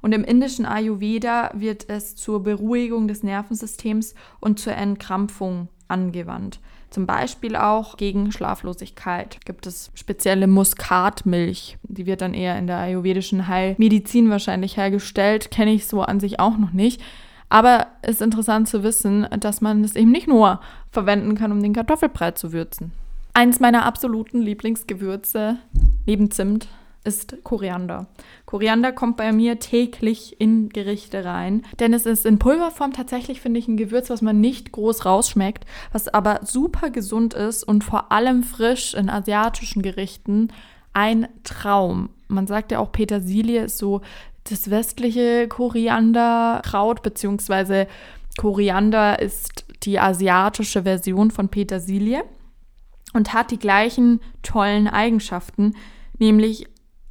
und im indischen Ayurveda wird es zur Beruhigung des Nervensystems und zur Entkrampfung angewandt. Zum Beispiel auch gegen Schlaflosigkeit gibt es spezielle Muskatmilch. Die wird dann eher in der ayurvedischen Heilmedizin wahrscheinlich hergestellt. Kenne ich so an sich auch noch nicht. Aber ist interessant zu wissen, dass man es eben nicht nur verwenden kann, um den Kartoffelbrei zu würzen. Eins meiner absoluten Lieblingsgewürze neben Zimt ist Koriander. Koriander kommt bei mir täglich in Gerichte rein, denn es ist in Pulverform tatsächlich, finde ich, ein Gewürz, was man nicht groß rausschmeckt, was aber super gesund ist und vor allem frisch in asiatischen Gerichten ein Traum. Man sagt ja auch, Petersilie ist so das westliche Korianderkraut, beziehungsweise Koriander ist die asiatische Version von Petersilie und hat die gleichen tollen Eigenschaften, nämlich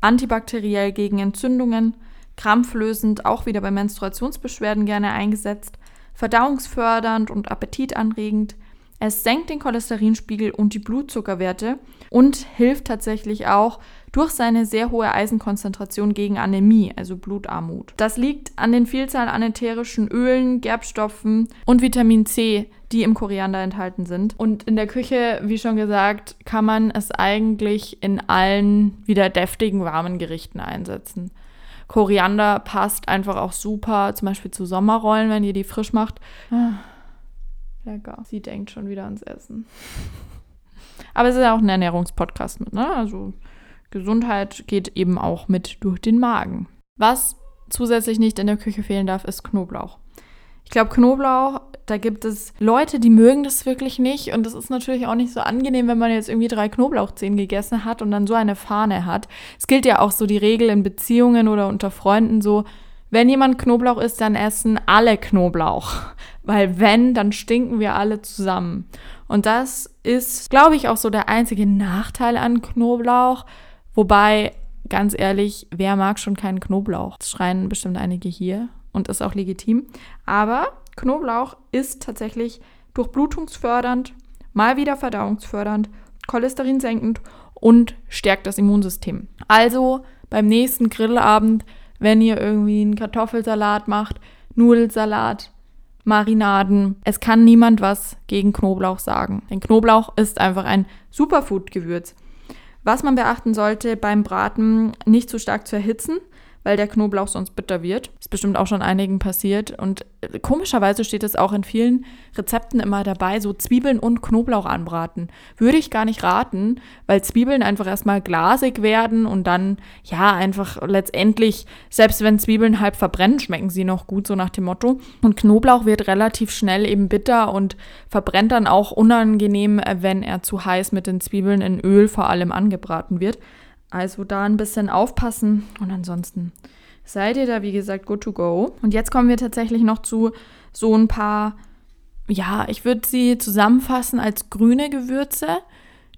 antibakteriell gegen Entzündungen, krampflösend auch wieder bei Menstruationsbeschwerden gerne eingesetzt, verdauungsfördernd und appetitanregend. Es senkt den Cholesterinspiegel und die Blutzuckerwerte und hilft tatsächlich auch durch seine sehr hohe Eisenkonzentration gegen Anämie, also Blutarmut. Das liegt an den Vielzahl an ätherischen Ölen, Gerbstoffen und Vitamin C, die im Koriander enthalten sind. Und in der Küche, wie schon gesagt, kann man es eigentlich in allen wieder deftigen, warmen Gerichten einsetzen. Koriander passt einfach auch super, zum Beispiel zu Sommerrollen, wenn ihr die frisch macht. Ah, lecker. Sie denkt schon wieder ans Essen. Aber es ist ja auch ein Ernährungspodcast mit, ne? Also Gesundheit geht eben auch mit durch den Magen. Was zusätzlich nicht in der Küche fehlen darf, ist Knoblauch. Ich glaube, Knoblauch, da gibt es Leute, die mögen das wirklich nicht. Und das ist natürlich auch nicht so angenehm, wenn man jetzt irgendwie drei Knoblauchzehen gegessen hat und dann so eine Fahne hat. Es gilt ja auch so die Regel in Beziehungen oder unter Freunden so, wenn jemand Knoblauch isst, dann essen alle Knoblauch. Weil wenn, dann stinken wir alle zusammen. Und das ist, glaube ich, auch so der einzige Nachteil an Knoblauch. Wobei, ganz ehrlich, wer mag schon keinen Knoblauch? Das schreien bestimmt einige hier und ist auch legitim. Aber Knoblauch ist tatsächlich durchblutungsfördernd, mal wieder verdauungsfördernd, cholesterinsenkend und stärkt das Immunsystem. Also beim nächsten Grillabend, wenn ihr irgendwie einen Kartoffelsalat macht, Nudelsalat, Marinaden. Es kann niemand was gegen Knoblauch sagen. Denn Knoblauch ist einfach ein Superfood-Gewürz. Was man beachten sollte beim Braten, nicht zu stark zu erhitzen, weil der Knoblauch sonst bitter wird. Ist bestimmt auch schon einigen passiert. Und äh, komischerweise steht es auch in vielen Rezepten immer dabei, so Zwiebeln und Knoblauch anbraten. Würde ich gar nicht raten, weil Zwiebeln einfach erstmal glasig werden und dann, ja, einfach letztendlich, selbst wenn Zwiebeln halb verbrennen, schmecken sie noch gut, so nach dem Motto. Und Knoblauch wird relativ schnell eben bitter und verbrennt dann auch unangenehm, wenn er zu heiß mit den Zwiebeln in Öl vor allem angebraten wird. Also da ein bisschen aufpassen und ansonsten seid ihr da, wie gesagt, good to go. Und jetzt kommen wir tatsächlich noch zu so ein paar, ja, ich würde sie zusammenfassen als grüne Gewürze,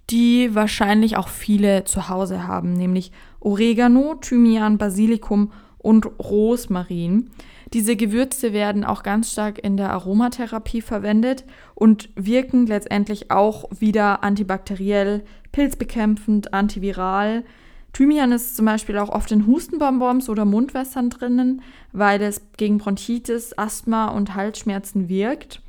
die wahrscheinlich auch viele zu Hause haben, nämlich Oregano, Thymian, Basilikum und Rosmarin. Diese Gewürze werden auch ganz stark in der Aromatherapie verwendet und wirken letztendlich auch wieder antibakteriell, pilzbekämpfend, antiviral. Thymian ist zum Beispiel auch oft in Hustenbonbons oder Mundwässern drinnen, weil es gegen Bronchitis, Asthma und Halsschmerzen wirkt.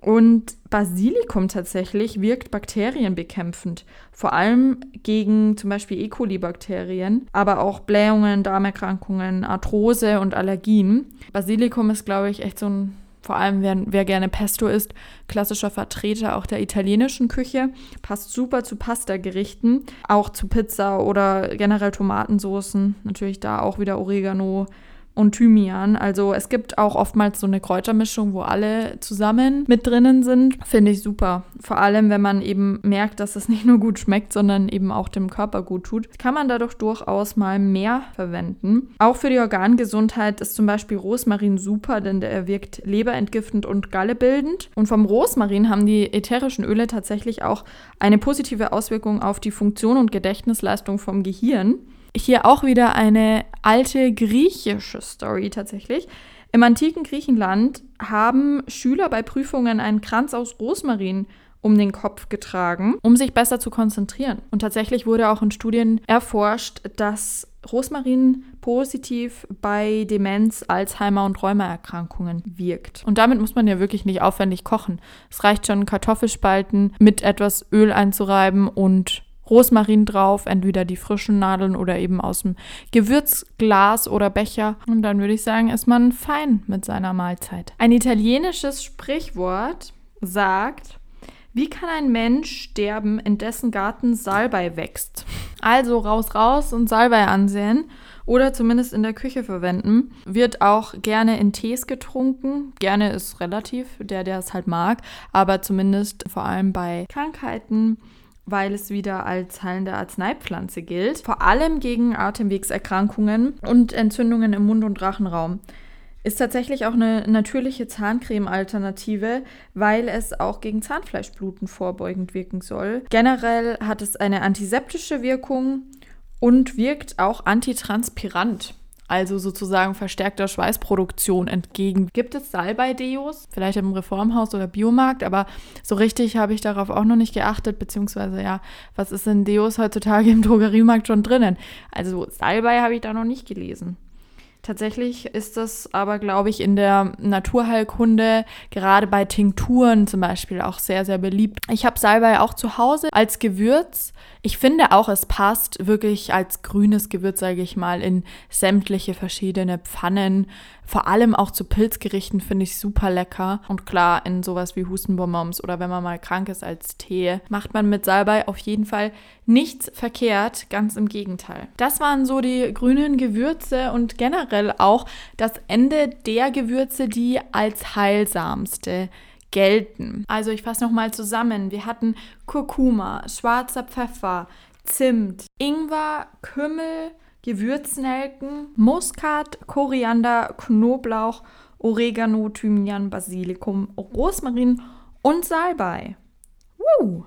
Und Basilikum tatsächlich wirkt bakterienbekämpfend, vor allem gegen zum Beispiel E. coli-Bakterien, aber auch Blähungen, Darmerkrankungen, Arthrose und Allergien. Basilikum ist, glaube ich, echt so ein, vor allem wer, wer gerne Pesto isst, klassischer Vertreter auch der italienischen Küche. Passt super zu Pasta-Gerichten, auch zu Pizza oder generell Tomatensoßen. Natürlich da auch wieder Oregano, und Thymian. Also es gibt auch oftmals so eine Kräutermischung, wo alle zusammen mit drinnen sind. Finde ich super. Vor allem, wenn man eben merkt, dass es nicht nur gut schmeckt, sondern eben auch dem Körper gut tut, kann man dadurch durchaus mal mehr verwenden. Auch für die Organgesundheit ist zum Beispiel Rosmarin super, denn der wirkt leberentgiftend und gallebildend. Und vom Rosmarin haben die ätherischen Öle tatsächlich auch eine positive Auswirkung auf die Funktion und Gedächtnisleistung vom Gehirn. Hier auch wieder eine alte griechische Story tatsächlich. Im antiken Griechenland haben Schüler bei Prüfungen einen Kranz aus Rosmarin um den Kopf getragen, um sich besser zu konzentrieren. Und tatsächlich wurde auch in Studien erforscht, dass Rosmarin positiv bei Demenz, Alzheimer und Rheumaerkrankungen wirkt. Und damit muss man ja wirklich nicht aufwendig kochen. Es reicht schon, Kartoffelspalten mit etwas Öl einzureiben und Rosmarin drauf, entweder die frischen Nadeln oder eben aus dem Gewürzglas oder Becher. Und dann würde ich sagen, ist man fein mit seiner Mahlzeit. Ein italienisches Sprichwort sagt, wie kann ein Mensch sterben, in dessen Garten Salbei wächst? Also raus, raus und Salbei ansehen oder zumindest in der Küche verwenden. Wird auch gerne in Tees getrunken. Gerne ist relativ, der, der es halt mag, aber zumindest vor allem bei Krankheiten weil es wieder als heilende Arzneipflanze gilt, vor allem gegen Atemwegserkrankungen und Entzündungen im Mund- und Rachenraum. Ist tatsächlich auch eine natürliche Zahncreme-Alternative, weil es auch gegen Zahnfleischbluten vorbeugend wirken soll. Generell hat es eine antiseptische Wirkung und wirkt auch antitranspirant also sozusagen verstärkter Schweißproduktion entgegen. Gibt es Salbei-Deos? Vielleicht im Reformhaus oder Biomarkt, aber so richtig habe ich darauf auch noch nicht geachtet, beziehungsweise ja, was ist in Deos heutzutage im Drogeriemarkt schon drinnen? Also Salbei habe ich da noch nicht gelesen. Tatsächlich ist das aber, glaube ich, in der Naturheilkunde, gerade bei Tinkturen zum Beispiel, auch sehr, sehr beliebt. Ich habe Salbei auch zu Hause als Gewürz. Ich finde auch, es passt wirklich als grünes Gewürz, sage ich mal, in sämtliche verschiedene Pfannen. Vor allem auch zu Pilzgerichten finde ich super lecker. Und klar, in sowas wie Hustenbonbons oder wenn man mal krank ist als Tee, macht man mit Salbei auf jeden Fall nichts verkehrt. Ganz im Gegenteil. Das waren so die grünen Gewürze und generell auch das Ende der Gewürze, die als heilsamste gelten. Also ich fasse nochmal zusammen. Wir hatten Kurkuma, schwarzer Pfeffer, Zimt, Ingwer, Kümmel, Gewürznelken, Muskat, Koriander, Knoblauch, Oregano, Thymian, Basilikum, Rosmarin und Salbei. Woo!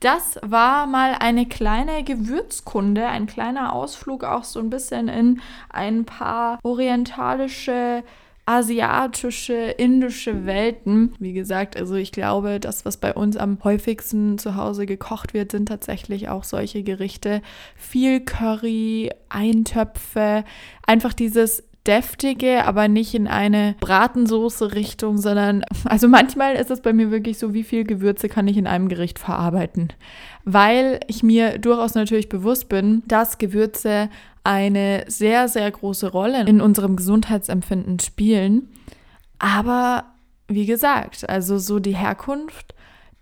Das war mal eine kleine Gewürzkunde, ein kleiner Ausflug auch so ein bisschen in ein paar orientalische asiatische, indische Welten. Wie gesagt, also ich glaube, das, was bei uns am häufigsten zu Hause gekocht wird, sind tatsächlich auch solche Gerichte. Viel Curry, Eintöpfe, einfach dieses deftige, aber nicht in eine Bratensoße-Richtung, sondern also manchmal ist es bei mir wirklich so, wie viel Gewürze kann ich in einem Gericht verarbeiten, weil ich mir durchaus natürlich bewusst bin, dass Gewürze eine sehr, sehr große Rolle in unserem Gesundheitsempfinden spielen. Aber wie gesagt, also so die Herkunft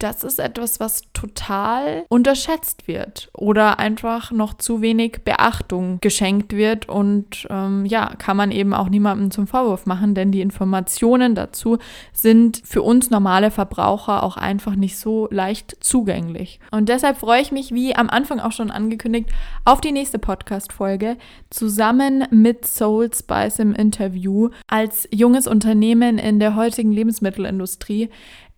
das ist etwas, was total unterschätzt wird oder einfach noch zu wenig Beachtung geschenkt wird. Und ähm, ja, kann man eben auch niemandem zum Vorwurf machen, denn die Informationen dazu sind für uns normale Verbraucher auch einfach nicht so leicht zugänglich. Und deshalb freue ich mich, wie am Anfang auch schon angekündigt, auf die nächste Podcast-Folge zusammen mit Soul Spice im Interview als junges Unternehmen in der heutigen Lebensmittelindustrie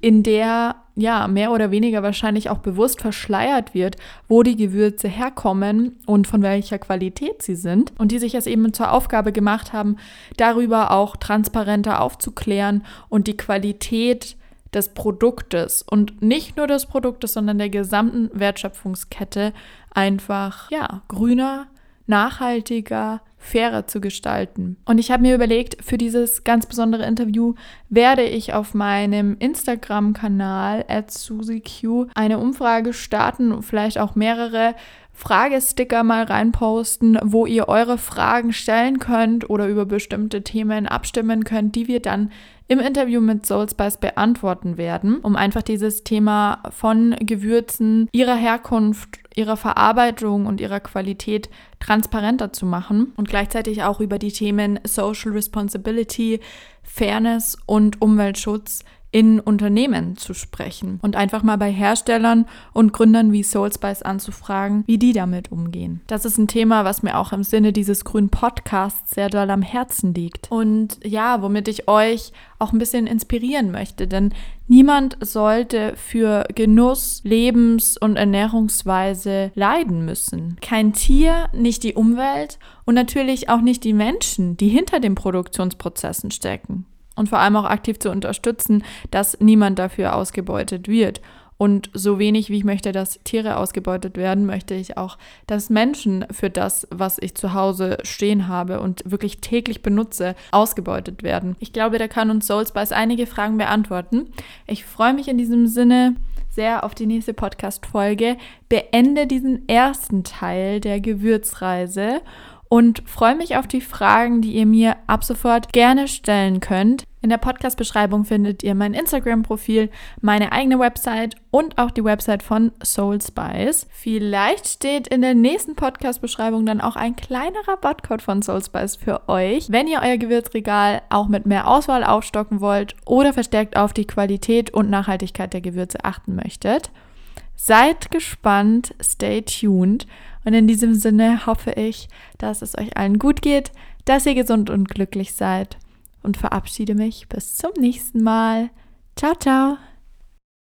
in der ja mehr oder weniger wahrscheinlich auch bewusst verschleiert wird, wo die Gewürze herkommen und von welcher Qualität sie sind und die sich es eben zur Aufgabe gemacht haben, darüber auch transparenter aufzuklären und die Qualität des Produktes und nicht nur des Produktes, sondern der gesamten Wertschöpfungskette einfach ja grüner, nachhaltiger, fairer zu gestalten. Und ich habe mir überlegt, für dieses ganz besondere Interview werde ich auf meinem Instagram-Kanal at SusiQ eine Umfrage starten, vielleicht auch mehrere Fragesticker mal reinposten, wo ihr eure Fragen stellen könnt oder über bestimmte Themen abstimmen könnt, die wir dann im Interview mit Soulspice beantworten werden, um einfach dieses Thema von Gewürzen, ihrer Herkunft, ihrer Verarbeitung und ihrer Qualität transparenter zu machen und gleichzeitig auch über die Themen Social Responsibility, Fairness und Umweltschutz in Unternehmen zu sprechen und einfach mal bei Herstellern und Gründern wie Soulspice anzufragen, wie die damit umgehen. Das ist ein Thema, was mir auch im Sinne dieses grünen Podcasts sehr doll am Herzen liegt. Und ja, womit ich euch auch ein bisschen inspirieren möchte, denn niemand sollte für Genuss, Lebens- und Ernährungsweise leiden müssen. Kein Tier, nicht die Umwelt und natürlich auch nicht die Menschen, die hinter den Produktionsprozessen stecken und vor allem auch aktiv zu unterstützen, dass niemand dafür ausgebeutet wird. Und so wenig wie ich möchte, dass Tiere ausgebeutet werden, möchte ich auch, dass Menschen für das, was ich zu Hause stehen habe und wirklich täglich benutze, ausgebeutet werden. Ich glaube, da kann uns Soulspice einige Fragen beantworten. Ich freue mich in diesem Sinne sehr auf die nächste Podcast-Folge. Beende diesen ersten Teil der Gewürzreise und freue mich auf die Fragen, die ihr mir ab sofort gerne stellen könnt. In der Podcast-Beschreibung findet ihr mein Instagram-Profil, meine eigene Website und auch die Website von Soul Spice. Vielleicht steht in der nächsten Podcast-Beschreibung dann auch ein kleiner Rabattcode von Soul Spice für euch, wenn ihr euer Gewürzregal auch mit mehr Auswahl aufstocken wollt oder verstärkt auf die Qualität und Nachhaltigkeit der Gewürze achten möchtet. Seid gespannt, stay tuned. Und in diesem Sinne hoffe ich, dass es euch allen gut geht, dass ihr gesund und glücklich seid und verabschiede mich bis zum nächsten Mal. Ciao, ciao.